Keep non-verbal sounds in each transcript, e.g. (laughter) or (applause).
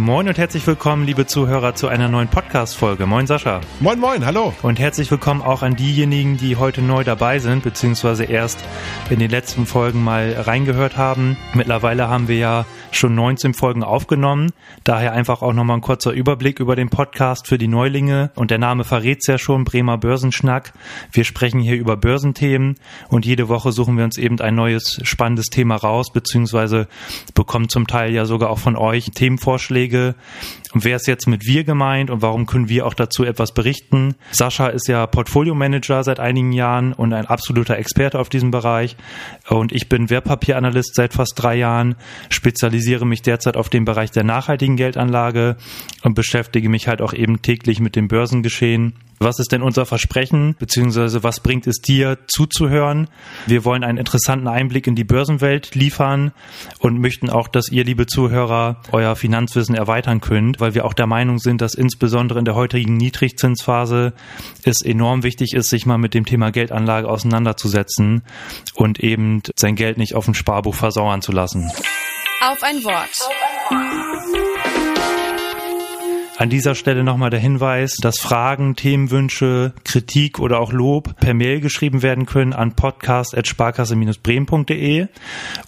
Moin und herzlich willkommen, liebe Zuhörer, zu einer neuen Podcast-Folge. Moin Sascha. Moin, moin, hallo. Und herzlich willkommen auch an diejenigen, die heute neu dabei sind, beziehungsweise erst in den letzten Folgen mal reingehört haben. Mittlerweile haben wir ja schon 19 Folgen aufgenommen. Daher einfach auch nochmal ein kurzer Überblick über den Podcast für die Neulinge. Und der Name verrät's ja schon, Bremer Börsenschnack. Wir sprechen hier über Börsenthemen und jede Woche suchen wir uns eben ein neues spannendes Thema raus, beziehungsweise bekommen zum Teil ja sogar auch von euch Themenvorschläge. Und wer ist jetzt mit wir gemeint und warum können wir auch dazu etwas berichten? Sascha ist ja Portfolio Manager seit einigen Jahren und ein absoluter Experte auf diesem Bereich. Und ich bin Wertpapieranalyst seit fast drei Jahren, spezialisiere mich derzeit auf den Bereich der nachhaltigen Geldanlage und beschäftige mich halt auch eben täglich mit dem Börsengeschehen. Was ist denn unser Versprechen, beziehungsweise was bringt es dir zuzuhören? Wir wollen einen interessanten Einblick in die Börsenwelt liefern und möchten auch, dass ihr, liebe Zuhörer, euer Finanzwissen erweitern könnt, weil wir auch der Meinung sind, dass insbesondere in der heutigen Niedrigzinsphase es enorm wichtig ist, sich mal mit dem Thema Geldanlage auseinanderzusetzen und eben sein Geld nicht auf dem Sparbuch versauern zu lassen. Auf ein Wort. An dieser Stelle nochmal der Hinweis, dass Fragen, Themenwünsche, Kritik oder auch Lob per Mail geschrieben werden können an podcast.sparkasse-bremen.de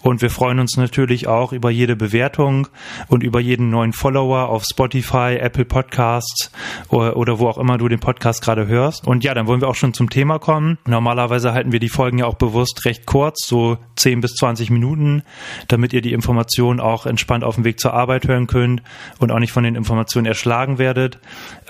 und wir freuen uns natürlich auch über jede Bewertung und über jeden neuen Follower auf Spotify, Apple Podcasts oder, oder wo auch immer du den Podcast gerade hörst. Und ja, dann wollen wir auch schon zum Thema kommen. Normalerweise halten wir die Folgen ja auch bewusst recht kurz, so 10 bis 20 Minuten, damit ihr die Informationen auch entspannt auf dem Weg zur Arbeit hören könnt und auch nicht von den Informationen erschlagen erschlagen werdet.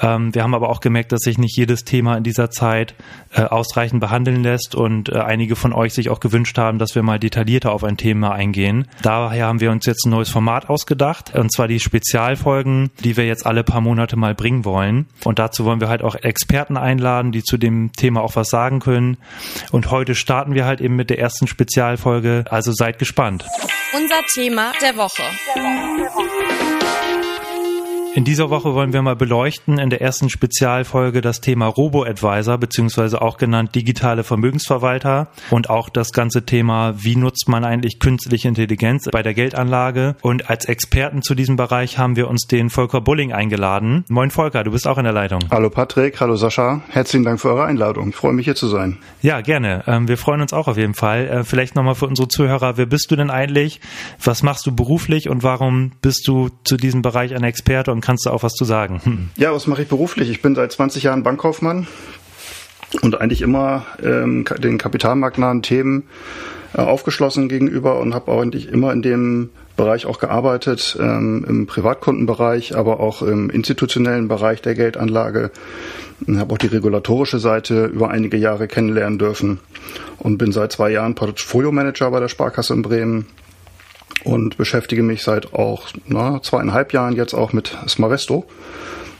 Ähm, wir haben aber auch gemerkt, dass sich nicht jedes Thema in dieser Zeit äh, ausreichend behandeln lässt und äh, einige von euch sich auch gewünscht haben, dass wir mal detaillierter auf ein Thema eingehen. Daher haben wir uns jetzt ein neues Format ausgedacht, und zwar die Spezialfolgen, die wir jetzt alle paar Monate mal bringen wollen. Und dazu wollen wir halt auch Experten einladen, die zu dem Thema auch was sagen können. Und heute starten wir halt eben mit der ersten Spezialfolge, also seid gespannt. Unser Thema der Woche. Der Woche. In dieser Woche wollen wir mal beleuchten in der ersten Spezialfolge das Thema Robo-Advisor beziehungsweise auch genannt digitale Vermögensverwalter und auch das ganze Thema, wie nutzt man eigentlich künstliche Intelligenz bei der Geldanlage. Und als Experten zu diesem Bereich haben wir uns den Volker Bulling eingeladen. Moin Volker, du bist auch in der Leitung. Hallo Patrick, hallo Sascha, herzlichen Dank für eure Einladung. Ich freue mich hier zu sein. Ja, gerne. Ähm, wir freuen uns auch auf jeden Fall. Äh, vielleicht nochmal für unsere Zuhörer, wer bist du denn eigentlich? Was machst du beruflich und warum bist du zu diesem Bereich ein Experte und kannst du auch was zu sagen. Hm. Ja, was mache ich beruflich? Ich bin seit 20 Jahren Bankkaufmann und eigentlich immer ähm, den kapitalmarktnahen Themen äh, aufgeschlossen gegenüber und habe eigentlich immer in dem Bereich auch gearbeitet, ähm, im Privatkundenbereich, aber auch im institutionellen Bereich der Geldanlage. Habe auch die regulatorische Seite über einige Jahre kennenlernen dürfen und bin seit zwei Jahren Portfolio Manager bei der Sparkasse in Bremen und beschäftige mich seit auch na, zweieinhalb Jahren jetzt auch mit Smavesto.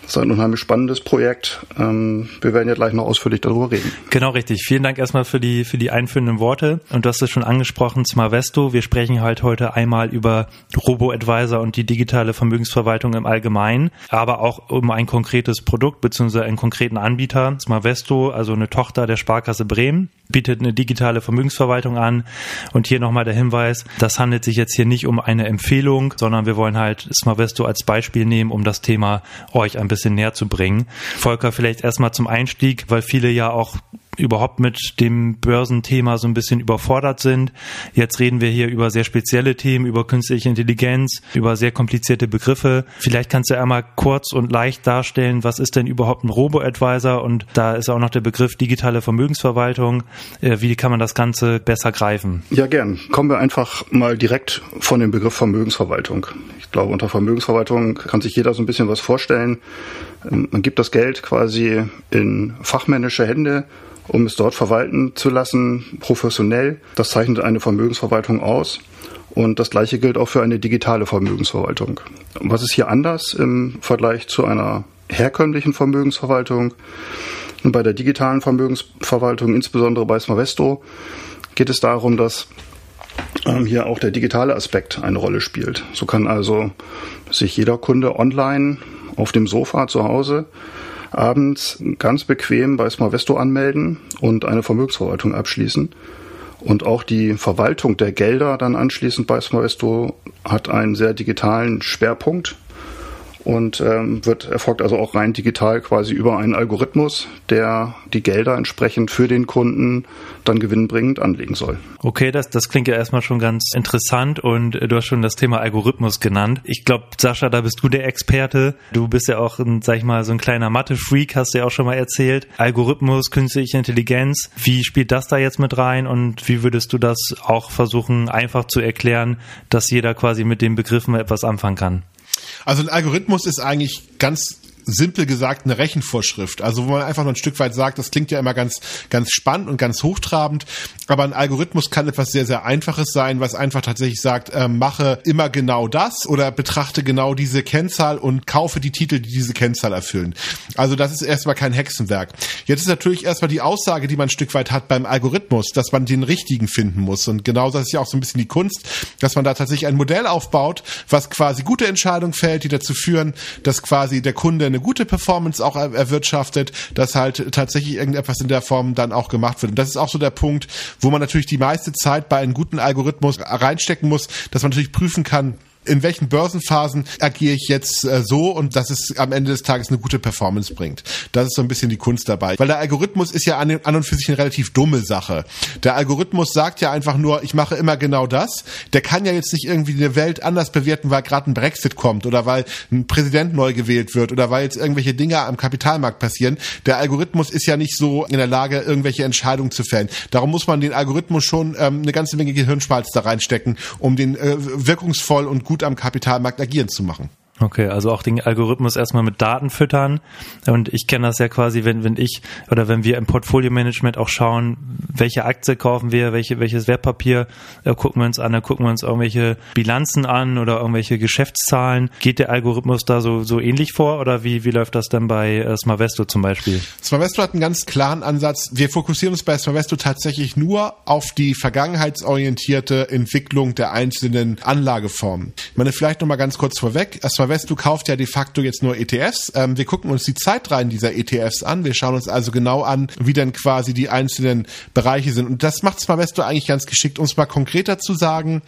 Das ist ein unheimlich spannendes Projekt. Ähm, wir werden ja gleich noch ausführlich darüber reden. Genau richtig. Vielen Dank erstmal für die, für die einführenden Worte. Und du hast es schon angesprochen, Smarvesto. Wir sprechen halt heute einmal über Robo-Advisor und die digitale Vermögensverwaltung im Allgemeinen, aber auch um ein konkretes Produkt bzw. einen konkreten Anbieter. Smarvesto, also eine Tochter der Sparkasse Bremen bietet eine digitale Vermögensverwaltung an. Und hier nochmal der Hinweis, das handelt sich jetzt hier nicht um eine Empfehlung, sondern wir wollen halt Smarvesto als Beispiel nehmen, um das Thema euch ein bisschen näher zu bringen. Volker, vielleicht erstmal zum Einstieg, weil viele ja auch überhaupt mit dem Börsenthema so ein bisschen überfordert sind. Jetzt reden wir hier über sehr spezielle Themen, über künstliche Intelligenz, über sehr komplizierte Begriffe. Vielleicht kannst du einmal kurz und leicht darstellen, was ist denn überhaupt ein Robo-Advisor? Und da ist auch noch der Begriff digitale Vermögensverwaltung. Äh, wie kann man das Ganze besser greifen? Ja, gern. Kommen wir einfach mal direkt von dem Begriff Vermögensverwaltung. Ich glaube, unter Vermögensverwaltung kann sich jeder so ein bisschen was vorstellen. Man gibt das Geld quasi in fachmännische Hände um es dort verwalten zu lassen, professionell. Das zeichnet eine Vermögensverwaltung aus. Und das Gleiche gilt auch für eine digitale Vermögensverwaltung. Was ist hier anders im Vergleich zu einer herkömmlichen Vermögensverwaltung? Und bei der digitalen Vermögensverwaltung, insbesondere bei Smavesto, geht es darum, dass ähm, hier auch der digitale Aspekt eine Rolle spielt. So kann also sich jeder Kunde online auf dem Sofa zu Hause abends ganz bequem bei Smarvesto anmelden und eine Vermögensverwaltung abschließen. Und auch die Verwaltung der Gelder dann anschließend bei Smavesto hat einen sehr digitalen Schwerpunkt und ähm, wird erfolgt also auch rein digital quasi über einen Algorithmus, der die Gelder entsprechend für den Kunden dann gewinnbringend anlegen soll. Okay, das, das klingt ja erstmal schon ganz interessant und du hast schon das Thema Algorithmus genannt. Ich glaube, Sascha, da bist du der Experte. Du bist ja auch, ein, sag ich mal, so ein kleiner Mathe-Freak, hast du ja auch schon mal erzählt. Algorithmus, künstliche Intelligenz, wie spielt das da jetzt mit rein und wie würdest du das auch versuchen, einfach zu erklären, dass jeder quasi mit den Begriffen etwas anfangen kann? Also ein Algorithmus ist eigentlich ganz simpel gesagt eine Rechenvorschrift. Also wo man einfach nur ein Stück weit sagt, das klingt ja immer ganz, ganz spannend und ganz hochtrabend, aber ein Algorithmus kann etwas sehr, sehr Einfaches sein, was einfach tatsächlich sagt, äh, mache immer genau das oder betrachte genau diese Kennzahl und kaufe die Titel, die diese Kennzahl erfüllen. Also das ist erstmal kein Hexenwerk. Jetzt ist natürlich erstmal die Aussage, die man ein Stück weit hat beim Algorithmus, dass man den richtigen finden muss. Und genau das ist ja auch so ein bisschen die Kunst, dass man da tatsächlich ein Modell aufbaut, was quasi gute Entscheidungen fällt, die dazu führen, dass quasi der Kunde eine gute Performance auch erwirtschaftet, dass halt tatsächlich irgendetwas in der Form dann auch gemacht wird. Und das ist auch so der Punkt, wo man natürlich die meiste Zeit bei einem guten Algorithmus reinstecken muss, dass man natürlich prüfen kann, in welchen Börsenphasen agiere ich jetzt äh, so und dass es am Ende des Tages eine gute Performance bringt. Das ist so ein bisschen die Kunst dabei. Weil der Algorithmus ist ja an, an und für sich eine relativ dumme Sache. Der Algorithmus sagt ja einfach nur, ich mache immer genau das. Der kann ja jetzt nicht irgendwie die Welt anders bewerten, weil gerade ein Brexit kommt oder weil ein Präsident neu gewählt wird oder weil jetzt irgendwelche Dinge am Kapitalmarkt passieren. Der Algorithmus ist ja nicht so in der Lage, irgendwelche Entscheidungen zu fällen. Darum muss man den Algorithmus schon ähm, eine ganze Menge Gehirnschmalz da reinstecken, um den äh, wirkungsvoll und gut gut am Kapitalmarkt agieren zu machen. Okay, also auch den Algorithmus erstmal mit Daten füttern. Und ich kenne das ja quasi, wenn, wenn ich oder wenn wir im Portfolio-Management auch schauen, welche Aktie kaufen wir, welche, welches Wertpapier äh, gucken wir uns an, da gucken wir uns irgendwelche Bilanzen an oder irgendwelche Geschäftszahlen. Geht der Algorithmus da so, so ähnlich vor oder wie, wie läuft das dann bei äh, Smarvesto zum Beispiel? Smarvesto hat einen ganz klaren Ansatz. Wir fokussieren uns bei Smarvesto tatsächlich nur auf die vergangenheitsorientierte Entwicklung der einzelnen Anlageformen. Ich meine, vielleicht nochmal ganz kurz vorweg. Smarvesto Investu kauft ja de facto jetzt nur ETFs. Ähm, wir gucken uns die Zeitreihen dieser ETFs an. Wir schauen uns also genau an, wie denn quasi die einzelnen Bereiche sind. Und das macht Smavesto eigentlich ganz geschickt. Es mal konkreter zu sagen,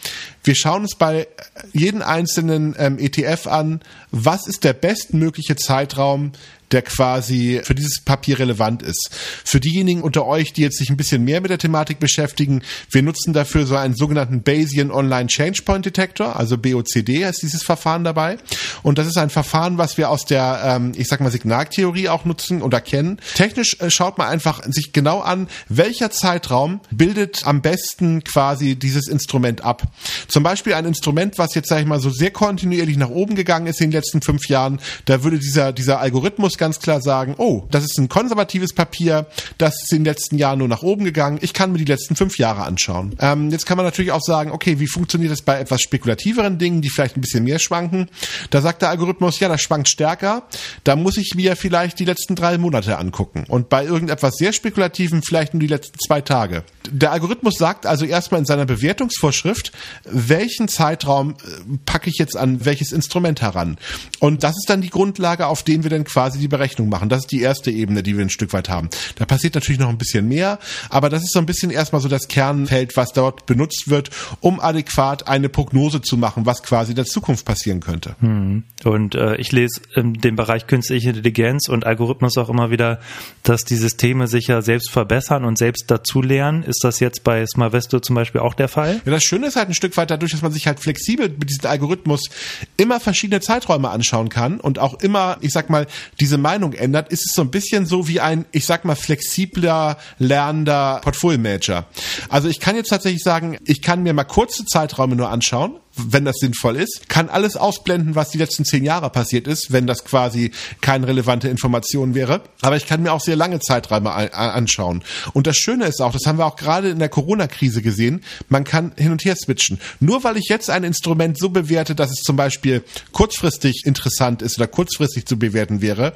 wir schauen uns bei jedem einzelnen ähm, ETF an, was ist der bestmögliche Zeitraum, der quasi für dieses Papier relevant ist. Für diejenigen unter euch, die jetzt sich ein bisschen mehr mit der Thematik beschäftigen, wir nutzen dafür so einen sogenannten Bayesian Online Change Point Detector, also BOCD heißt dieses Verfahren dabei. Und das ist ein Verfahren, was wir aus der, ähm, ich sag mal, Signaltheorie auch nutzen oder kennen. Technisch äh, schaut man einfach sich genau an, welcher Zeitraum bildet am besten quasi dieses Instrument ab. Zum Beispiel ein Instrument, was jetzt, sag ich mal, so sehr kontinuierlich nach oben gegangen ist in den letzten fünf Jahren, da würde dieser, dieser Algorithmus ganz klar sagen, oh, das ist ein konservatives Papier, das ist in den letzten Jahren nur nach oben gegangen, ich kann mir die letzten fünf Jahre anschauen. Ähm, jetzt kann man natürlich auch sagen, okay, wie funktioniert das bei etwas spekulativeren Dingen, die vielleicht ein bisschen mehr schwanken? Da sagt der Algorithmus, ja, das schwankt stärker, da muss ich mir vielleicht die letzten drei Monate angucken. Und bei irgendetwas sehr Spekulativen vielleicht nur die letzten zwei Tage. Der Algorithmus sagt also erstmal in seiner Bewertungsvorschrift, welchen Zeitraum äh, packe ich jetzt an welches Instrument heran. Und das ist dann die Grundlage, auf dem wir dann quasi die Berechnung machen. Das ist die erste Ebene, die wir ein Stück weit haben. Da passiert natürlich noch ein bisschen mehr, aber das ist so ein bisschen erstmal so das Kernfeld, was dort benutzt wird, um adäquat eine Prognose zu machen, was quasi in der Zukunft passieren könnte. Hm. Und äh, ich lese in dem Bereich künstliche Intelligenz und Algorithmus auch immer wieder, dass die Systeme sich ja selbst verbessern und selbst dazulernen. Ist das jetzt bei Smarvesto zum Beispiel auch der Fall? Ja, das Schöne ist halt ein Stück weit dadurch, dass man sich halt flexibel mit diesem Algorithmus immer verschiedene Zeiträume anschauen kann und auch immer, ich sag mal, diese Meinung ändert, ist es so ein bisschen so wie ein, ich sag mal, flexibler, lernender Portfolio-Manager. Also ich kann jetzt tatsächlich sagen, ich kann mir mal kurze Zeiträume nur anschauen wenn das sinnvoll ist, kann alles ausblenden, was die letzten zehn Jahre passiert ist, wenn das quasi keine relevante Information wäre. Aber ich kann mir auch sehr lange Zeiträume anschauen. Und das Schöne ist auch, das haben wir auch gerade in der Corona-Krise gesehen, man kann hin und her switchen. Nur weil ich jetzt ein Instrument so bewerte, dass es zum Beispiel kurzfristig interessant ist oder kurzfristig zu bewerten wäre,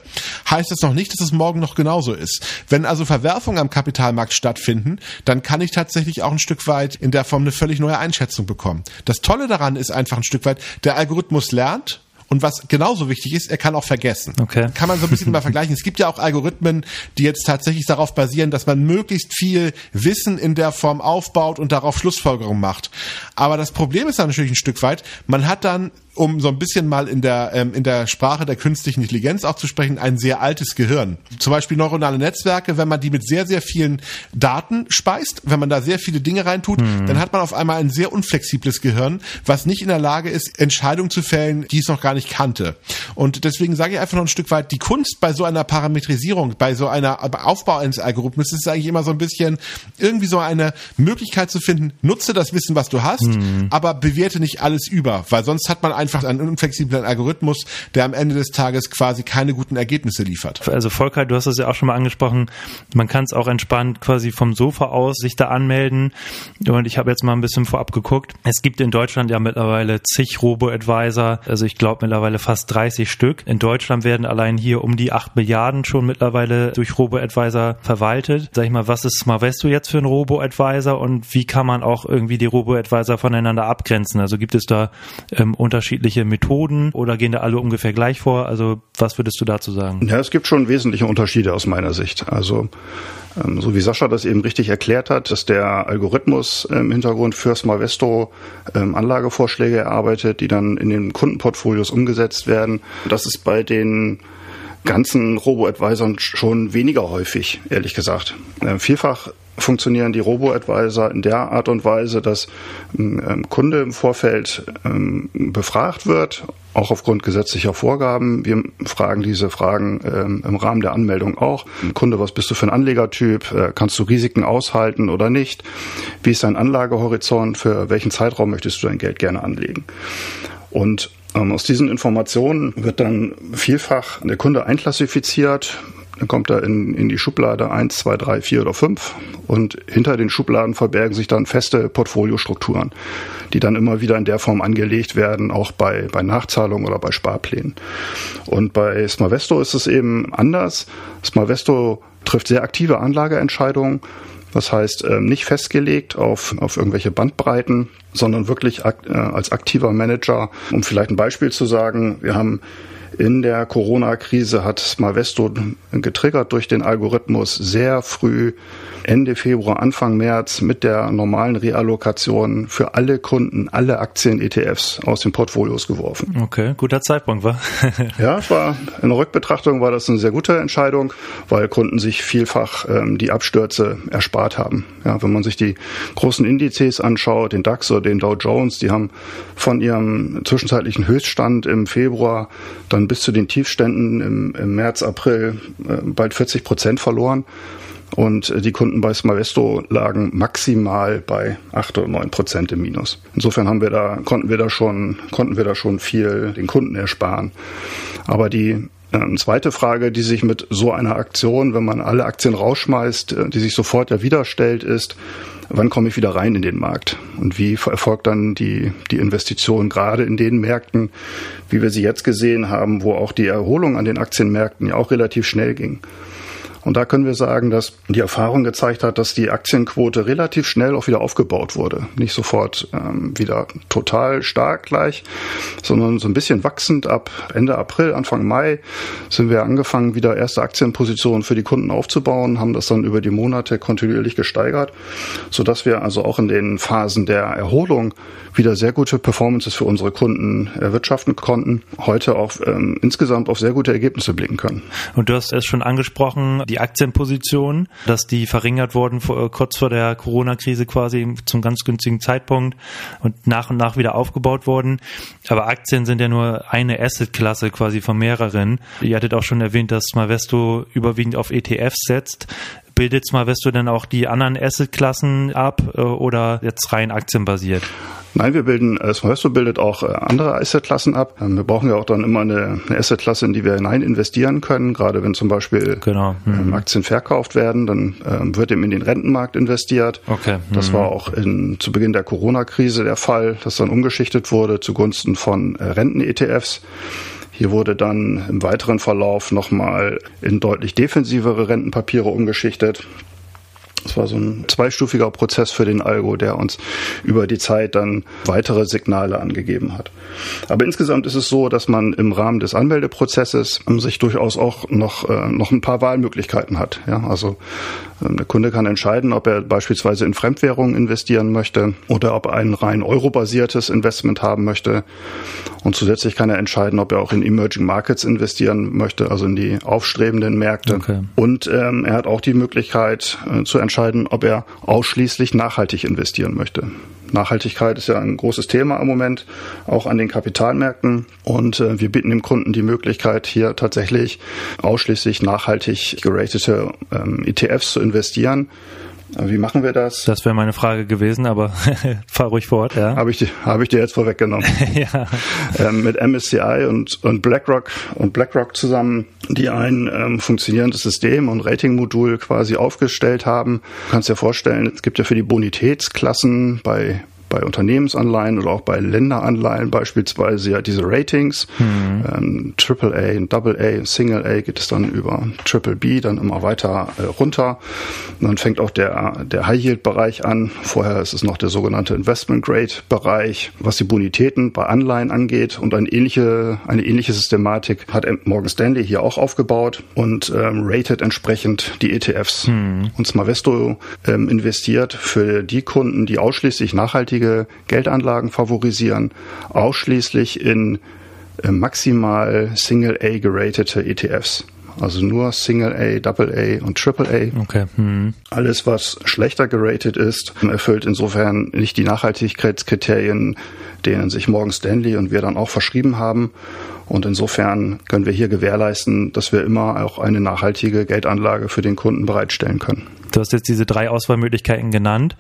heißt das noch nicht, dass es morgen noch genauso ist. Wenn also Verwerfungen am Kapitalmarkt stattfinden, dann kann ich tatsächlich auch ein Stück weit in der Form eine völlig neue Einschätzung bekommen. Das Tolle daran daran ist einfach ein Stück weit, der Algorithmus lernt Und was genauso wichtig ist, er kann auch vergessen. Okay. Kann man so ein bisschen mal vergleichen. Es gibt ja auch Algorithmen, die jetzt tatsächlich darauf basieren, dass man möglichst viel Wissen in der Form aufbaut und darauf Schlussfolgerungen macht. Aber das Problem ist dann natürlich ein Stück weit, man hat dann um so ein bisschen mal in der, ähm, in der Sprache der künstlichen Intelligenz auch zu sprechen, ein sehr altes Gehirn. Zum Beispiel neuronale Netzwerke, wenn man die mit sehr, sehr vielen Daten speist, wenn man da sehr viele Dinge reintut, mhm. dann hat man auf einmal ein sehr unflexibles Gehirn, was nicht in der Lage ist, Entscheidungen zu fällen, die es noch gar nicht kannte. Und deswegen sage ich einfach noch ein Stück weit, die Kunst bei so einer Parametrisierung, bei so einer Aufbau eines Algorithmus ist eigentlich immer so ein bisschen irgendwie so eine Möglichkeit zu finden, nutze das Wissen, was du hast, mhm. aber bewerte nicht alles über, weil sonst hat man ein einfach einen unflexiblen Algorithmus, der am Ende des Tages quasi keine guten Ergebnisse liefert. Also Volker, du hast es ja auch schon mal angesprochen, man kann es auch entspannt quasi vom Sofa aus sich da anmelden. Und ich habe jetzt mal ein bisschen vorab geguckt. Es gibt in Deutschland ja mittlerweile zig Robo-Advisor, also ich glaube mittlerweile fast 30 Stück. In Deutschland werden allein hier um die 8 Milliarden schon mittlerweile durch Robo-Advisor verwaltet. Sag ich mal, was ist Smarvesto jetzt für ein Robo-Advisor und wie kann man auch irgendwie die Robo-Advisor voneinander abgrenzen? Also gibt es da ähm, Unterschiede unterschiedliche Methoden oder gehen da alle ungefähr gleich vor? Also was würdest du dazu sagen? Ja, es gibt schon wesentliche Unterschiede aus meiner Sicht. Also ähm, so wie Sascha das eben richtig erklärt hat, dass der Algorithmus im Hintergrund für Smarvesto ähm, Anlagevorschläge erarbeitet, die dann in den Kundenportfolios umgesetzt werden. Das ist bei den ganzen Robo-Advisern schon weniger häufig, ehrlich gesagt. Äh, vielfach funktionieren die Robo-Advisor in der Art und Weise, dass ein ähm, Kunde im Vorfeld ähm, befragt wird, auch aufgrund gesetzlicher Vorgaben. Wir fragen diese Fragen ähm, im Rahmen der Anmeldung auch. Kunde, was bist du für ein Anlegertyp? Äh, kannst du Risiken aushalten oder nicht? Wie ist dein Anlagehorizont? Für welchen Zeitraum möchtest du dein Geld gerne anlegen? Und aus diesen Informationen wird dann vielfach der Kunde einklassifiziert dann kommt er in, in die Schublade 1, 2, 3, 4 oder 5 und hinter den Schubladen verbergen sich dann feste Portfoliostrukturen, die dann immer wieder in der Form angelegt werden, auch bei, bei Nachzahlungen oder bei Sparplänen. Und bei Smarvesto ist es eben anders. Smarvesto trifft sehr aktive Anlageentscheidungen. Das heißt, ähm, nicht festgelegt auf, auf irgendwelche Bandbreiten, sondern wirklich äh, als aktiver Manager. Um vielleicht ein Beispiel zu sagen, wir haben in der Corona-Krise hat Smalvesto getriggert durch den Algorithmus sehr früh Ende Februar, Anfang März mit der normalen Reallokation für alle Kunden, alle Aktien-ETFs aus den Portfolios geworfen. Okay, guter Zeitpunkt, war. (laughs) ja, war in der Rückbetrachtung war das eine sehr gute Entscheidung, weil Kunden sich vielfach ähm, die Abstürze erspart haben. Ja, wenn man sich die großen Indizes anschaut, den DAX oder den Dow Jones, die haben von ihrem zwischenzeitlichen Höchststand im Februar dann bis zu den Tiefständen im, im März, April äh, bald 40 Prozent verloren. Und äh, die Kunden bei Smavesto lagen maximal bei acht oder neun Prozent im Minus. Insofern haben wir da, konnten wir da schon, konnten wir da schon viel den Kunden ersparen. Aber die äh, zweite Frage, die sich mit so einer Aktion, wenn man alle Aktien rausschmeißt, äh, die sich sofort ja wieder stellt, ist, wann komme ich wieder rein in den Markt? Und wie erfolgt dann die, die Investition gerade in den Märkten, wie wir sie jetzt gesehen haben, wo auch die Erholung an den Aktienmärkten ja auch relativ schnell ging? Und da können wir sagen, dass die Erfahrung gezeigt hat, dass die Aktienquote relativ schnell auch wieder aufgebaut wurde. Nicht sofort ähm, wieder total stark gleich, sondern so ein bisschen wachsend ab Ende April, Anfang Mai sind wir angefangen, wieder erste Aktienpositionen für die Kunden aufzubauen, haben das dann über die Monate kontinuierlich gesteigert, sodass wir also auch in den Phasen der Erholung wieder sehr gute Performances für unsere Kunden erwirtschaften konnten, heute auch ähm, insgesamt auf sehr gute Ergebnisse blicken können. Und du hast es schon angesprochen, die Aktienposition, dass die verringert wurden vor, äh, kurz vor der Corona-Krise quasi zum ganz günstigen Zeitpunkt und nach und nach wieder aufgebaut wurden. Aber Aktien sind ja nur eine Asset-Klasse quasi von mehreren. Ihr hattet auch schon erwähnt, dass Mavesto überwiegend auf ETFs setzt bildet Smarvesto denn auch die anderen Asset-Klassen ab äh, oder jetzt rein aktienbasiert? Nein, wir bilden, äh, Smarvesto bildet auch äh, andere Asset-Klassen ab. Ähm, wir brauchen ja auch dann immer eine, eine Asset-Klasse, in die wir hinein investieren können. Gerade wenn zum Beispiel genau. Ähm, mhm. Aktien verkauft werden, dann ähm, wird eben in den Rentenmarkt investiert. Okay. Mhm. Das war auch in, zu Beginn der Corona-Krise der Fall, dass dann umgeschichtet wurde zugunsten von Renten-ETFs. Hier wurde dann im weiteren Verlauf nochmal in deutlich defensivere Rentenpapiere umgeschichtet. Das war so ein zweistufiger Prozess für den Algo, der uns über die Zeit dann weitere Signale angegeben hat. Aber insgesamt ist es so, dass man im Rahmen des Anmeldeprozesses sich durchaus auch noch, äh, noch ein paar Wahlmöglichkeiten hat. Ja, also ähm, der Kunde kann entscheiden, ob er beispielsweise in Fremdwährungen investieren möchte oder ob er ein rein eurobasiertes Investment haben möchte. Und zusätzlich kann er entscheiden, ob er auch in Emerging Markets investieren möchte, also in die aufstrebenden Märkte. Okay. Und ähm, er hat auch die Möglichkeit äh, zu entscheiden, ob er ausschließlich nachhaltig investieren möchte. Nachhaltigkeit ist ja ein großes Thema im Moment, auch an den Kapitalmärkten. Und äh, wir bieten dem Kunden die Möglichkeit, hier tatsächlich ausschließlich nachhaltig geratete ähm, ETFs zu investieren. Wie machen wir das? Das wäre meine Frage gewesen, aber (laughs) fahr ruhig fort, ja. Habe ich, hab ich dir jetzt vorweggenommen. (laughs) ja. Ähm, mit MSCI und, und BlackRock und BlackRock zusammen, die ein ähm, funktionierendes System und Ratingmodul quasi aufgestellt haben. Du kannst dir vorstellen, es gibt ja für die Bonitätsklassen bei bei Unternehmensanleihen oder auch bei Länderanleihen beispielsweise ja diese Ratings. Mhm. Ähm, AAA, Double A, Single A geht es dann über Triple B dann immer weiter äh, runter. Und dann fängt auch der, der High Yield Bereich an. Vorher ist es noch der sogenannte Investment Grade Bereich, was die Bonitäten bei Anleihen angeht. Und eine ähnliche, eine ähnliche Systematik hat Morgan Stanley hier auch aufgebaut und ähm, rated entsprechend die ETFs. Mhm. Und Smavesto ähm, investiert für die Kunden, die ausschließlich nachhaltige nachhaltige Geldanlagen favorisieren, ausschließlich in äh, maximal Single-A geratete ETFs. Also nur Single A, Double A und Triple A. Okay. Hm. Alles, was schlechter geratet ist, erfüllt insofern nicht die Nachhaltigkeitskriterien, denen sich Morgan Stanley und wir dann auch verschrieben haben. Und insofern können wir hier gewährleisten, dass wir immer auch eine nachhaltige Geldanlage für den Kunden bereitstellen können. Du hast jetzt diese drei Auswahlmöglichkeiten genannt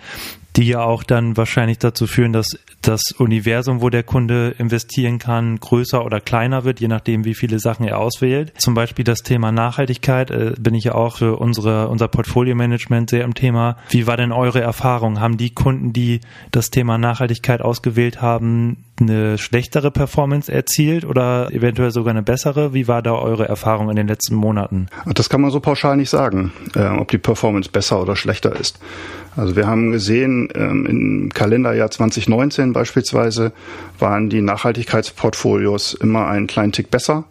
die ja auch dann wahrscheinlich dazu führen, dass das Universum, wo der Kunde investieren kann, größer oder kleiner wird, je nachdem, wie viele Sachen er auswählt. Zum Beispiel das Thema Nachhaltigkeit äh, bin ich ja auch für unsere, unser Portfolio-Management sehr im Thema. Wie war denn eure Erfahrung? Haben die Kunden, die das Thema Nachhaltigkeit ausgewählt haben, eine schlechtere Performance erzielt oder eventuell sogar eine bessere? Wie war da eure Erfahrung in den letzten Monaten? Das kann man so pauschal nicht sagen, äh, ob die Performance besser oder schlechter ist. Also wir haben gesehen, ähm, im Kalenderjahr 2019 beispielsweise waren die Nachhaltigkeitsportfolios immer einen kleinen Tick besser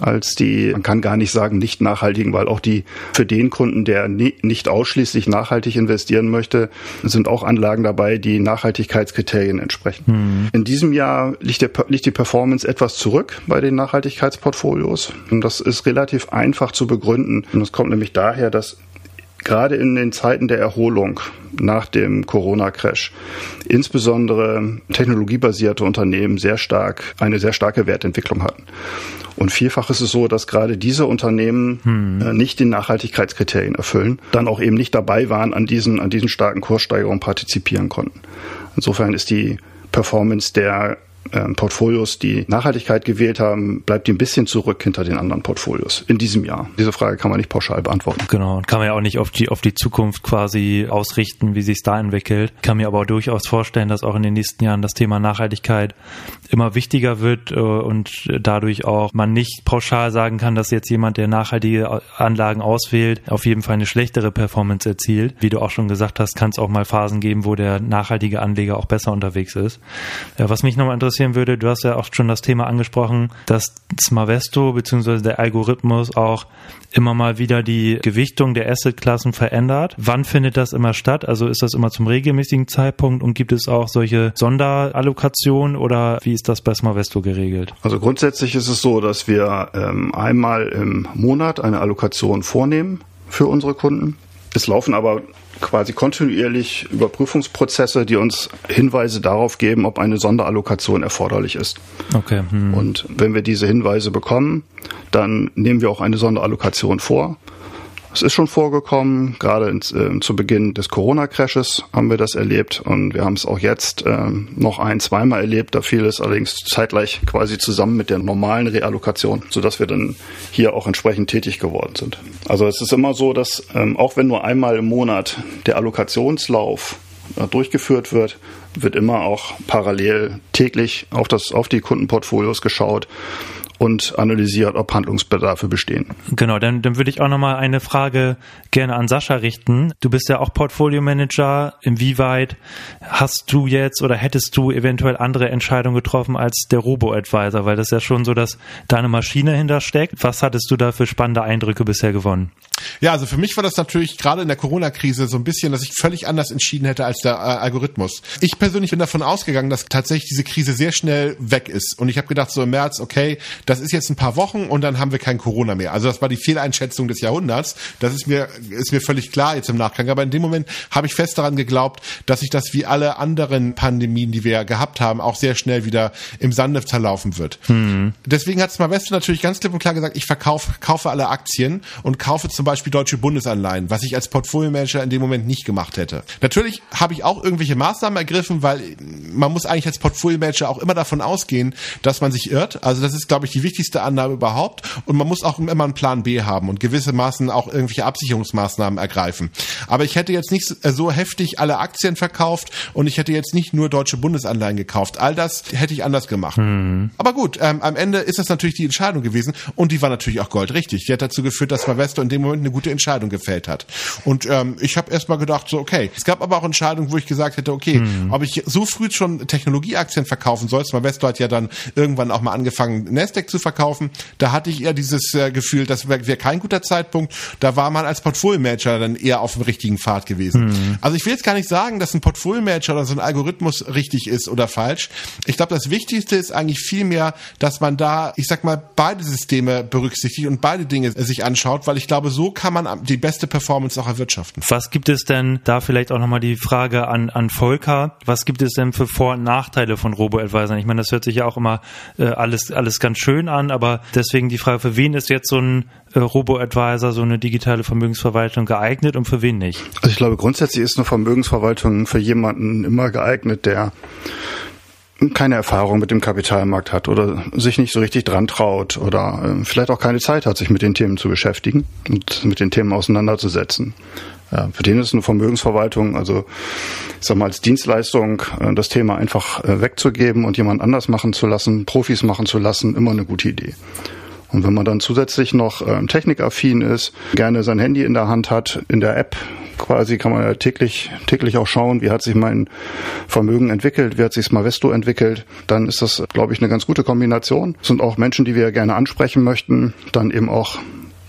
als die, man kann gar nicht sagen nicht nachhaltigen, weil auch die für den Kunden, der nicht ausschließlich nachhaltig investieren möchte, sind auch Anlagen dabei, die Nachhaltigkeitskriterien entsprechen. Mhm. In diesem Jahr liegt, der, liegt die Performance etwas zurück bei den Nachhaltigkeitsportfolios. Und das ist relativ einfach zu begründen. Und das kommt nämlich daher, dass gerade in den Zeiten der Erholung nach dem Corona-Crash insbesondere technologiebasierte Unternehmen sehr stark, eine sehr starke Wertentwicklung hatten. Und vielfach ist es so, dass gerade diese Unternehmen hm. äh, nicht die Nachhaltigkeitskriterien erfüllen, dann auch eben nicht dabei waren, an diesen, an diesen starken Kurssteigerungen partizipieren konnten. Insofern ist die Performance der ähm, Portfolios, die Nachhaltigkeit gewählt haben, bleibt die ein bisschen zurück hinter den anderen Portfolios in diesem Jahr. Diese Frage kann man nicht pauschal beantworten. Genau, kann man ja auch nicht auf die, auf die Zukunft quasi ausrichten, wie sich es da entwickelt. Kann mir aber durchaus vorstellen, dass auch in den nächsten Jahren das Thema Nachhaltigkeit immer wichtiger wird äh, und dadurch auch man nicht pauschal sagen kann, dass jetzt jemand, der nachhaltige Anlagen auswählt, auf jeden Fall eine schlechtere Performance erzielt. Wie du auch schon gesagt hast, kann es auch mal Phasen geben, wo der nachhaltige Anleger auch besser unterwegs ist. Was mich nochmal interessiert, interessieren würde, du hast ja auch schon das Thema angesprochen, dass Smavesto bzw. der Algorithmus auch immer mal wieder die Gewichtung der Assetklassen verändert. Wann findet das immer statt? Also ist das immer zum regelmäßigen Zeitpunkt und gibt es auch solche Sonderallokationen oder wie ist das bei Smavesto geregelt? Also grundsätzlich ist es so, dass wir ähm, einmal im Monat eine Allokation vornehmen für unsere Kunden. Es laufen aber quasi kontinuierlich Überprüfungsprozesse, die uns Hinweise darauf geben, ob eine Sonderallokation erforderlich ist. Okay. Hm. Und wenn wir diese Hinweise bekommen, dann nehmen wir auch eine Sonderallokation vor es ist schon vorgekommen, gerade ins, äh, zu Beginn des Corona-Crashes haben wir das erlebt und wir haben es auch jetzt äh, noch ein, zweimal erlebt. Da fiel es allerdings zeitgleich quasi zusammen mit der normalen Reallokation, sodass wir dann hier auch entsprechend tätig geworden sind. Also es ist immer so, dass ähm, auch wenn nur einmal im Monat der Allokationslauf äh, durchgeführt wird, wird immer auch parallel täglich auf, das, auf die Kundenportfolios geschaut und analysiert, ob Handlungsbedarfe bestehen. Genau, dann, dann würde ich auch nochmal eine Frage gerne an Sascha richten. Du bist ja auch Portfolio Manager. Inwieweit hast du jetzt oder hättest du eventuell andere Entscheidungen getroffen als der Robo-Advisor? Weil das ja schon so, dass deine Maschine hintersteckt. Was hattest du da für spannende Eindrücke bisher gewonnen? Ja, also für mich war das natürlich gerade in der Corona-Krise so ein bisschen, dass ich völlig anders entschieden hätte als der äh, Algorithmus. Ich persönlich bin davon ausgegangen, dass tatsächlich diese Krise sehr schnell weg ist. Und ich habe gedacht, so im März, okay, das ist jetzt ein paar Wochen und dann haben wir kein Corona mehr. Also das war die Fehleinschätzung des Jahrhunderts. Das ist mir, ist mir völlig klar jetzt im Nachgang. Aber in dem Moment habe ich fest daran geglaubt, dass sich das wie alle anderen Pandemien, die wir gehabt haben, auch sehr schnell wieder im Sande zerlaufen wird. Mhm. Deswegen hat Smarvesto natürlich ganz klipp und klar gesagt, ich verkaufe kaufe alle Aktien und kaufe zum Beispiel deutsche Bundesanleihen, was ich als Portfolio-Manager in dem Moment nicht gemacht hätte. Natürlich habe ich auch irgendwelche Maßnahmen ergriffen, weil man muss eigentlich als Portfolio-Manager auch immer davon ausgehen, dass man sich irrt. Also das ist, glaube ich, die wichtigste Annahme überhaupt. Und man muss auch immer einen Plan B haben und gewisse Maßen auch irgendwelche Absicherungsmaßnahmen ergreifen. Aber ich hätte jetzt nicht so heftig alle Aktien verkauft und ich hätte jetzt nicht nur deutsche Bundesanleihen gekauft. All das hätte ich anders gemacht. Mhm. Aber gut, ähm, am Ende ist das natürlich die Entscheidung gewesen und die war natürlich auch goldrichtig. Die hat dazu geführt, dass Mavesto in dem Moment eine gute Entscheidung gefällt hat. Und ähm, ich habe erstmal gedacht, so okay. Es gab aber auch Entscheidungen, wo ich gesagt hätte, okay, mhm. ob ich so früh schon Technologieaktien verkaufen soll. Mavesto hat ja dann irgendwann auch mal angefangen, Nasdaq zu verkaufen. Da hatte ich eher dieses äh, Gefühl, das wäre wär kein guter Zeitpunkt. Da war man als Portfolio-Manager dann eher auf dem richtigen Pfad gewesen. Mhm. Also ich will jetzt gar nicht sagen, dass ein Portfolio-Manager oder so ein Algorithmus richtig ist oder falsch. Ich glaube, das Wichtigste ist eigentlich vielmehr, dass man da, ich sag mal, beide Systeme berücksichtigt und beide Dinge sich anschaut, weil ich glaube, so kann man die beste Performance auch erwirtschaften. Was gibt es denn, da vielleicht auch nochmal die Frage an, an Volker, was gibt es denn für Vor- und Nachteile von Robo-Advisern? Ich meine, das hört sich ja auch immer äh, alles, alles ganz schön an, aber deswegen die Frage, für wen ist jetzt so ein äh, Robo-Advisor, so eine digitale Vermögensverwaltung geeignet und für wen nicht? Also ich glaube, grundsätzlich ist eine Vermögensverwaltung für jemanden immer geeignet, der keine Erfahrung mit dem Kapitalmarkt hat oder sich nicht so richtig dran traut oder äh, vielleicht auch keine Zeit hat, sich mit den Themen zu beschäftigen und mit den Themen auseinanderzusetzen. Ja, für den ist eine Vermögensverwaltung, also ich sag mal als Dienstleistung, äh, das Thema einfach äh, wegzugeben und jemand anders machen zu lassen, Profis machen zu lassen, immer eine gute Idee. Und wenn man dann zusätzlich noch ähm, technikaffin ist, gerne sein Handy in der Hand hat, in der App quasi kann man ja täglich, täglich auch schauen, wie hat sich mein Vermögen entwickelt, wie hat sich Smavesto entwickelt, dann ist das, glaube ich, eine ganz gute Kombination. Das sind auch Menschen, die wir gerne ansprechen möchten, dann eben auch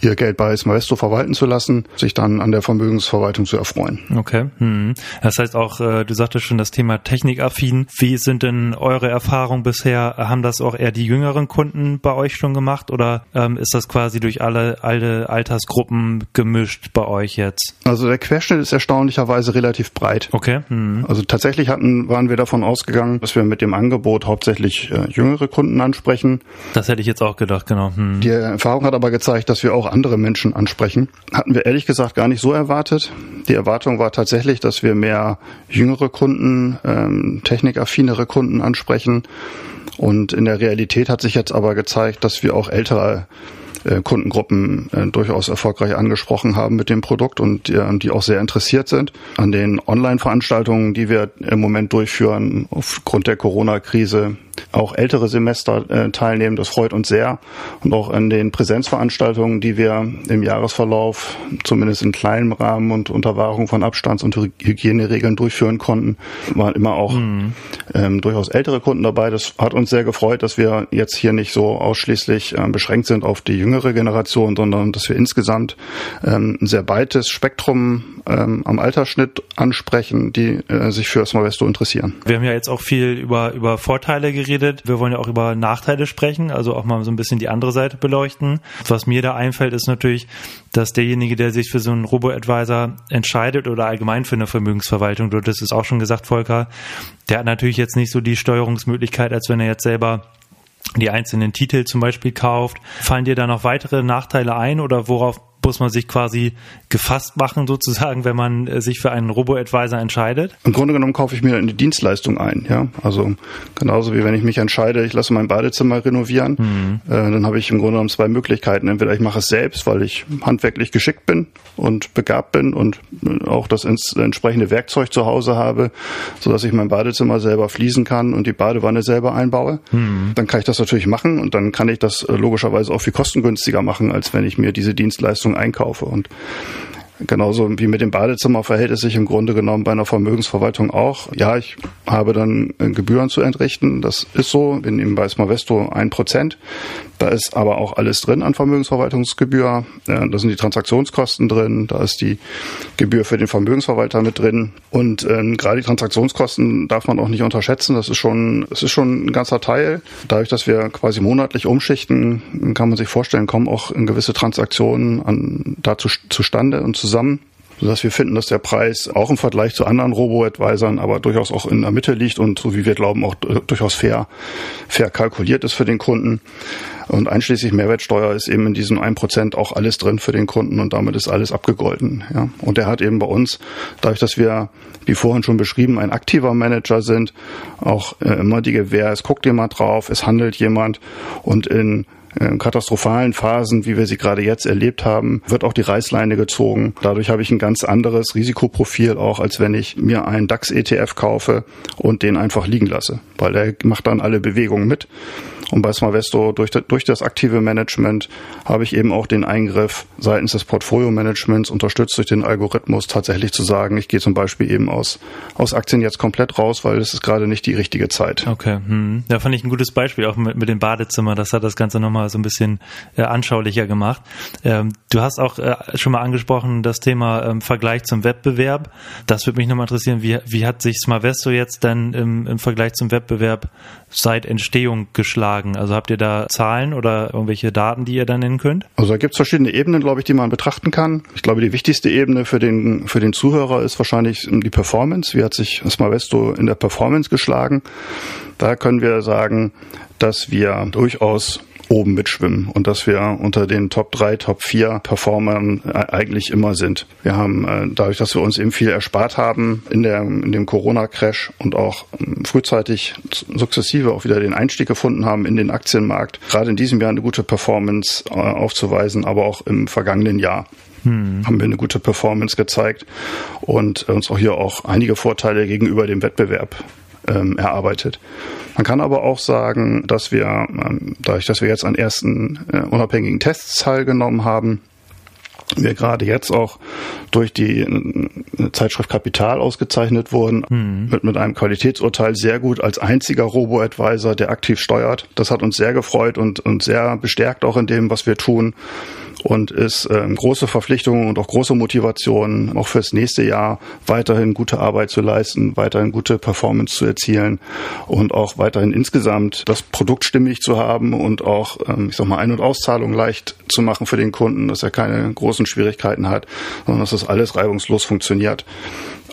ihr Geld bei Smavesto verwalten zu lassen, sich dann an der Vermögensverwaltung zu erfreuen. Okay. Hm. Das heißt auch, äh, du sagtest schon das Thema technikaffin. Wie sind denn eure Erfahrungen bisher? Haben das auch eher die jüngeren Kunden bei euch schon gemacht oder ähm, ist das quasi durch alle, alle Altersgruppen gemischt bei euch jetzt? Also der Querschnitt ist erstaunlicherweise relativ breit. Okay. Hm. Also tatsächlich hatten, waren wir davon ausgegangen, dass wir mit dem Angebot hauptsächlich äh, jüngere Kunden ansprechen. Das hätte ich jetzt auch gedacht, genau. Hm. Die Erfahrung hat aber gezeigt, dass wir auch andere Menschen ansprechen. Hatten wir ehrlich gesagt gar nicht so erwartet. Die Erwartung war tatsächlich, dass wir mehr jüngere Kunden, ähm, technikaffinere Kunden ansprechen. Und in der Realität hat sich jetzt aber gezeigt, dass wir auch ältere äh, Kundengruppen äh, durchaus erfolgreich angesprochen haben mit dem Produkt und äh, die auch sehr interessiert sind. An den Online-Veranstaltungen, die wir im Moment durchführen, aufgrund der Corona-Krise, auch ältere Semester äh, teilnehmen. Das freut uns sehr. Und auch an den Präsenzveranstaltungen, die wir im Jahresverlauf zumindest in kleinem Rahmen und unter Wahrung von Abstands- und Hygieneregeln durchführen konnten, waren immer auch mhm. ähm, durchaus ältere Kunden dabei. Das hat uns sehr gefreut, dass wir jetzt hier nicht so ausschließlich äh, beschränkt sind auf die jüngere Generation, sondern dass wir insgesamt ähm, ein sehr breites Spektrum ähm, am Altersschnitt ansprechen, die äh, sich für Smovesto interessieren. Wir haben ja jetzt auch viel über, über Vorteile geredet. Wir wollen ja auch über Nachteile sprechen, also auch mal so ein bisschen die andere Seite beleuchten. Was mir da einfällt, ist natürlich, dass derjenige, der sich für so einen Robo-Advisor entscheidet oder allgemein für eine Vermögensverwaltung, du hattest es auch schon gesagt, Volker, der hat natürlich jetzt nicht so die Steuerungsmöglichkeit, als wenn er jetzt selber die einzelnen Titel zum Beispiel kauft. Fallen dir da noch weitere Nachteile ein oder worauf muss man sich quasi gefasst machen, sozusagen, wenn man äh, sich für einen Robo-Advisor entscheidet? Im Grunde genommen kaufe ich mir eine Dienstleistung ein, ja. Also genauso wie wenn ich mich entscheide, ich lasse mein Badezimmer renovieren, mhm. äh, dann habe ich im Grunde genommen zwei Möglichkeiten. Entweder ich mache es selbst, weil ich handwerklich geschickt bin und begabt bin und äh, auch das entsprechende Werkzeug zu Hause habe, sodass ich mein Badezimmer selber fließen kann und die Badewanne selber einbaue. Mhm. Dann kann ich das natürlich machen und dann kann ich das äh, logischerweise auch viel kostengünstiger machen, als wenn ich mir diese Dienstleistung einkaufe. Und Genauso wie mit dem Badezimmer verhält es sich im Grunde genommen bei einer Vermögensverwaltung auch. Ja, ich habe dann äh, Gebühren zu entrichten. Das ist so. Bin eben bei Smavesto ein Prozent. Da ist aber auch alles drin an Vermögensverwaltungsgebühr. Da sind die Transaktionskosten drin. Da ist die Gebühr für den Vermögensverwalter mit drin. Und ähm, gerade die Transaktionskosten darf man auch nicht unterschätzen. Das ist schon, das ist schon ein ganzer Teil. Dadurch, dass wir quasi monatlich umschichten, kann man sich vorstellen, kommen auch gewisse Transaktionen an, dazu zustande und zusammen, sodass wir finden, dass der Preis auch im Vergleich zu anderen Robo-Advisern aber durchaus auch in der Mitte liegt und so wie wir glauben auch durchaus fair, fair kalkuliert ist für den Kunden. Und einschließlich Mehrwertsteuer ist eben in diesem 1% auch alles drin für den Kunden und damit ist alles abgegolten. Ja. Und der hat eben bei uns, dadurch, dass wir, wie vorhin schon beschrieben, ein aktiver Manager sind, auch äh, immer die Gewähr, es guckt jemand drauf, es handelt jemand und in katastrophalen Phasen, wie wir sie gerade jetzt erlebt haben, wird auch die Reißleine gezogen. Dadurch habe ich ein ganz anderes Risikoprofil auch, als wenn ich mir einen DAX-ETF kaufe und den einfach liegen lasse, weil er macht dann alle Bewegungen mit. Und bei Smavesto durch, durch das aktive Management habe ich eben auch den Eingriff seitens des Portfolio-Managements unterstützt durch den Algorithmus tatsächlich zu sagen, ich gehe zum Beispiel eben aus, aus Aktien jetzt komplett raus, weil es ist gerade nicht die richtige Zeit. Okay, hm. da fand ich ein gutes Beispiel auch mit, mit dem Badezimmer. Das hat das Ganze nochmal so ein bisschen äh, anschaulicher gemacht. Ähm, du hast auch äh, schon mal angesprochen das Thema ähm, Vergleich zum Wettbewerb. Das würde mich nochmal interessieren. Wie, wie hat sich Smavesto jetzt dann im, im Vergleich zum Wettbewerb seit Entstehung geschlagen? Also habt ihr da Zahlen oder irgendwelche Daten, die ihr da nennen könnt? Also da gibt es verschiedene Ebenen, glaube ich, die man betrachten kann. Ich glaube, die wichtigste Ebene für den, für den Zuhörer ist wahrscheinlich die Performance. Wie hat sich Smavesto in der Performance geschlagen? Da können wir sagen, dass wir durchaus oben mitschwimmen und dass wir unter den Top 3, Top 4 Performern äh, eigentlich immer sind. Wir haben äh, dadurch, dass wir uns eben viel erspart haben in, der, in dem Corona-Crash und auch ähm, frühzeitig sukzessive auch wieder den Einstieg gefunden haben in den Aktienmarkt, gerade in diesem Jahr eine gute Performance äh, aufzuweisen, aber auch im vergangenen Jahr. Hm. haben wir eine gute Performance gezeigt und uns auch hier auch einige Vorteile gegenüber dem Wettbewerb ähm, erarbeitet. Man kann aber auch sagen, dass wir, ähm, dadurch, dass wir jetzt an ersten äh, unabhängigen Tests teilgenommen haben, wir gerade jetzt auch durch die äh, Zeitschrift Kapital ausgezeichnet wurden, mhm. mit, mit einem Qualitätsurteil sehr gut als einziger Robo-Advisor, der aktiv steuert. Das hat uns sehr gefreut und, und sehr bestärkt auch in dem, was wir tun und ist ähm, große Verpflichtung und auch große Motivation, auch fürs nächste Jahr weiterhin gute Arbeit zu leisten, weiterhin gute Performance zu erzielen und auch weiterhin insgesamt das Produkt stimmig zu haben und auch, ähm, ich sag mal, Ein- und Auszahlung leicht zu machen für den Kunden, dass er keine großen Schwierigkeiten hat, sondern dass das alles reibungslos funktioniert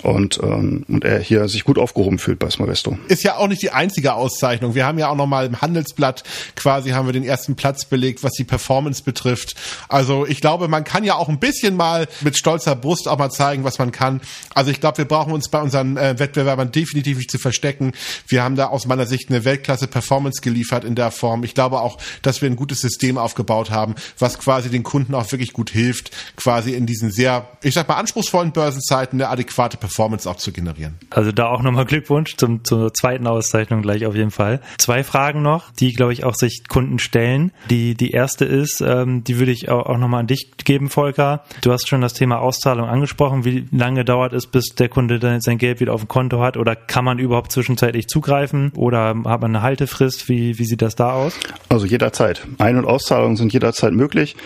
und, ähm, und er hier sich gut aufgehoben fühlt bei Smavesto. Ist ja auch nicht die einzige Auszeichnung. Wir haben ja auch nochmal im Handelsblatt quasi haben wir den ersten Platz belegt, was die Performance betrifft. Also ich glaube, man kann ja auch ein bisschen mal mit stolzer Brust auch mal zeigen, was man kann. Also ich glaube, wir brauchen uns bei unseren äh, Wettbewerbern definitiv nicht zu verstecken. Wir haben da aus meiner Sicht eine Weltklasse-Performance geliefert in der Form. Ich glaube auch, dass wir ein gutes System aufgebaut haben, was quasi den Kunden auch wirklich gut hilft, quasi in diesen sehr, ich sag mal, anspruchsvollen Börsenzeiten eine adäquate Performance Performance auch zu generieren. Also da auch nochmal Glückwunsch zum, zur zweiten Auszeichnung gleich auf jeden Fall. Zwei Fragen noch, die, glaube ich, auch sich Kunden stellen. Die, die erste ist, ähm, die würde ich auch, auch nochmal an dich geben, Volker. Du hast schon das Thema Auszahlung angesprochen. Wie lange dauert es, bis der Kunde dann sein Geld wieder auf dem Konto hat? Oder kann man überhaupt zwischenzeitlich zugreifen? Oder hat man eine Haltefrist? Wie, wie sieht das da aus? Also jederzeit. Ein- und Auszahlungen sind jederzeit möglich.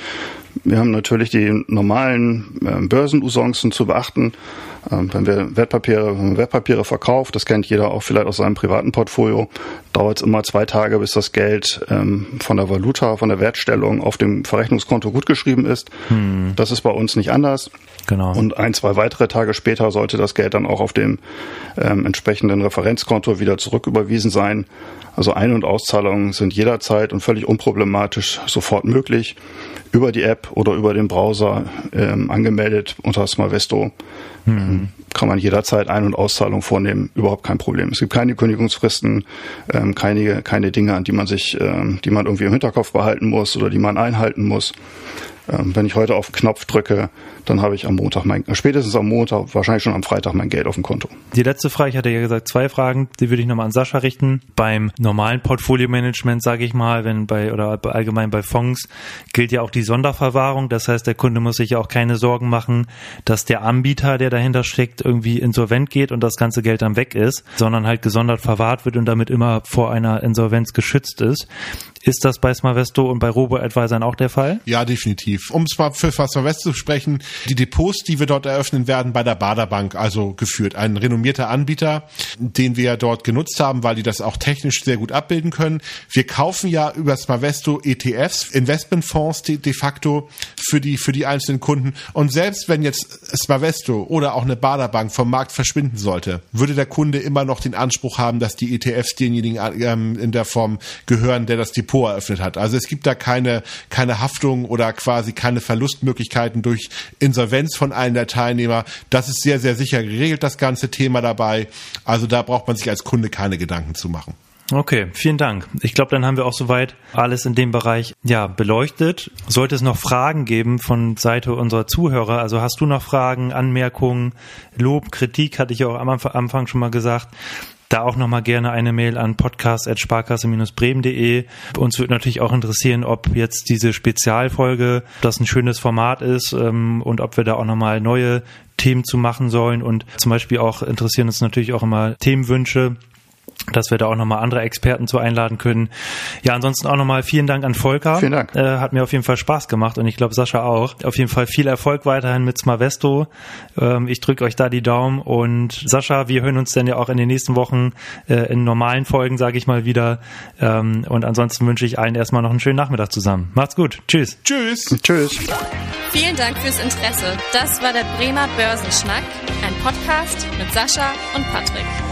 Wir haben natürlich die normalen äh, Börsenusancen zu beachten. Ähm, wenn wir Wertpapiere, wenn man Wertpapiere verkauft, das kennt jeder auch vielleicht aus seinem privaten Portfolio, dauert es immer zwei Tage, bis das Geld ähm, von der Valuta, von der Wertstellung auf dem Verrechnungskonto gutgeschrieben ist. Hm. Das ist bei uns nicht anders. Genau. Und ein, zwei weitere Tage später sollte das Geld dann auch auf dem ähm, entsprechenden Referenzkonto wieder zurücküberwiesen sein. Also Ein- und Auszahlungen sind jederzeit und völlig unproblematisch sofort möglich über die App Web oder über den Browser ähm, angemeldet unter Smalvesto. Mhm. Kann man jederzeit Ein- und Auszahlung vornehmen, überhaupt kein Problem. Es gibt keine Kündigungsfristen, ähm, keine, keine Dinge, an die man sich, ähm, die man irgendwie im Hinterkopf behalten muss oder die man einhalten muss. Ähm, wenn ich heute auf Knopf drücke, dann habe ich am Montag mein, äh, spätestens am Montag, wahrscheinlich schon am Freitag mein Geld auf dem Konto. Die letzte Frage, ich hatte ja gesagt, zwei Fragen, die würde ich nochmal an Sascha richten. Beim normalen Portfolio-Management, sage ich mal, wenn bei oder allgemein bei Fonds gilt ja auch die Sonderverwahrung. Das heißt, der Kunde muss sich ja auch keine Sorgen machen, dass der Anbieter, der dahinter steckt, irgendwie insolvent geht und das ganze Geld dann weg ist, sondern halt gesondert verwahrt wird und damit immer vor einer Insolvenz geschützt ist. Ist das bei Smarvesto und bei Robo-Advisern auch der Fall? Ja, definitiv. Um mal für Smarvesto zu sprechen, die Depots, die wir dort eröffnen, werden bei der Baderbank also geführt. Ein renommierter Anbieter, den wir dort genutzt haben, weil die das auch technisch sehr gut abbilden können. Wir kaufen ja über Smarvesto ETFs, Investmentfonds de, de facto für die, für die einzelnen Kunden. Und selbst wenn jetzt Smarvesto oder auch eine Baderbank vom Markt verschwinden sollte, würde der Kunde immer noch den Anspruch haben, dass die ETFs denjenigen ähm, in der Form gehören, der das Depot Depot eröffnet hat. Also es gibt da keine, keine Haftung oder quasi keine Verlustmöglichkeiten durch Insolvenz von einem der Teilnehmer. Das ist sehr, sehr sicher geregelt, das ganze Thema dabei. Also da braucht man sich als Kunde keine Gedanken zu machen. Okay, vielen Dank. Ich glaube, dann haben wir auch soweit alles in dem Bereich ja beleuchtet. Sollte es noch Fragen geben von Seite unserer Zuhörer, also hast du noch Fragen, Anmerkungen, Lob, Kritik, hatte ich ja auch am Anfang schon mal gesagt, da auch nochmal gerne eine Mail an podcast.sparkasse-bremen.de. Uns würde natürlich auch interessieren, ob jetzt diese Spezialfolge das ein schönes Format ist ähm, und ob wir da auch nochmal neue Themen zu machen sollen. Und zum Beispiel auch interessieren uns natürlich auch immer Themenwünsche dass wir da auch nochmal andere Experten zu einladen können. Ja, ansonsten auch nochmal vielen Dank an Volker. Vielen Dank. Äh, hat mir auf jeden Fall Spaß gemacht und ich glaube Sascha auch. Auf jeden Fall viel Erfolg weiterhin mit Smavesto. Ähm, ich drücke euch da die Daumen und Sascha, wir hören uns dann ja auch in den nächsten Wochen äh, in normalen Folgen, sage ich mal wieder. Ähm, und ansonsten wünsche ich allen erstmal noch einen schönen Nachmittag zusammen. Macht's gut. Tschüss. Tschüss. Tschüss. Vielen Dank fürs Interesse. Das war der Bremer Börsenschnack, ein Podcast mit Sascha und Patrick.